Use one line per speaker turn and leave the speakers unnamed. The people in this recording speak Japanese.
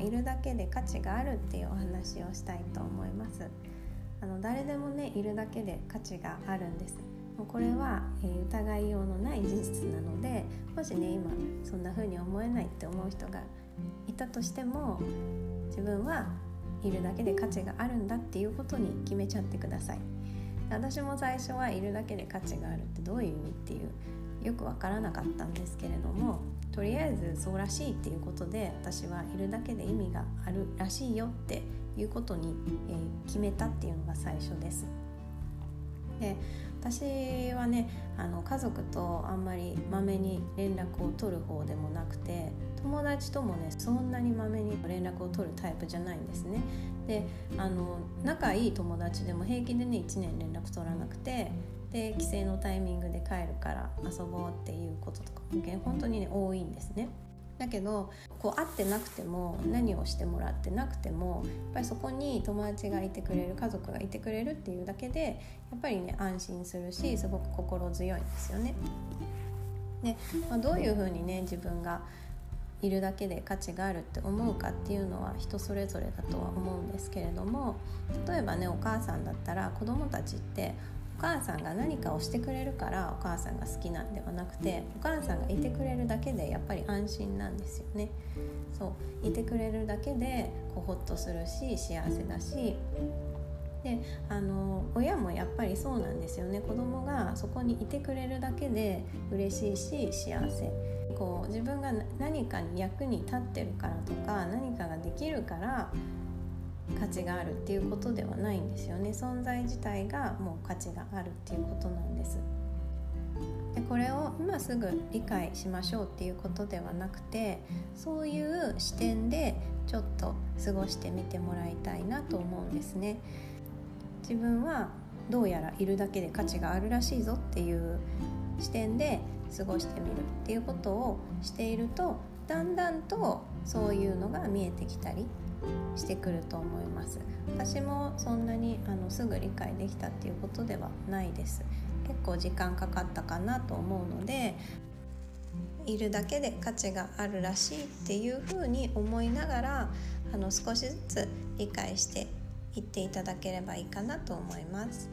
いるだけで価値があるっていうお話をしたいと思います。あの誰でもねいるだけで価値があるんです。これは、えー、疑いようのない事実なのでもしね今そんな風に思えないって思う人がいたとしても自分はいるだけで価値があるんだっていうことに決めちゃってください。私も最初はいるだけで価値があるってどういう意味っていうよくわからなかったんですけれどもとりあえずそうらしいっていうことで私はいるだけで意味があるらしいよっていうことに、えー、決めたっていうのが最初です。で私はねあの家族とあんまりまめに連絡を取る方でもなくて友達ともねそんなにまめに連絡を取るタイプじゃないんですね。であの仲いい友達でも平気でね1年連絡取らなくてで帰省のタイミングで帰るから遊ぼうっていうこととかも本当にね多いんですね。だけどこう会ってなくても何をしてもらってなくてもやっぱりそこに友達がいてくれる家族がいてくれるっていうだけでやっぱりね安心するしすごく心強いんですよね。で、まあ、どういうふうにね自分がいるだけで価値があるって思うかっていうのは人それぞれだとは思うんですけれども例えばねお母さんだったら子供たちってお母さんが何かをしてくれるからお母さんが好きなんではなくてお母さんがいてくれるだけでやっぱり安心なんですよね。そういてくれるだけでこうホッとするし幸せだしであの親もやっぱりそうなんですよね。子供がそこにいてくれるだけで嬉しいし幸せ。こう自分が何かに役に立ってるからとか何かができるから価値があるっていうことではないんですよね。存在自体がもう価値があるっていうことなんです。でこれを今すぐ理解しましょうっていうことではなくてそういう視点でちょっと過ごしてみてもらいたいなと思うんですね。自分はどうやらいるだけで価値があるらしいぞっていう視点で過ごしてみるっていうことをしているとだんだんとそういうのが見えてきたりしてくると思います。私もそんなにあのすぐ理解できたっていうことではないです。結構時間かかったかなと思うのでいるだけで価値があるらしいっていうふうに思いながらあの少しずつ理解して行っていただければいいかなと思います。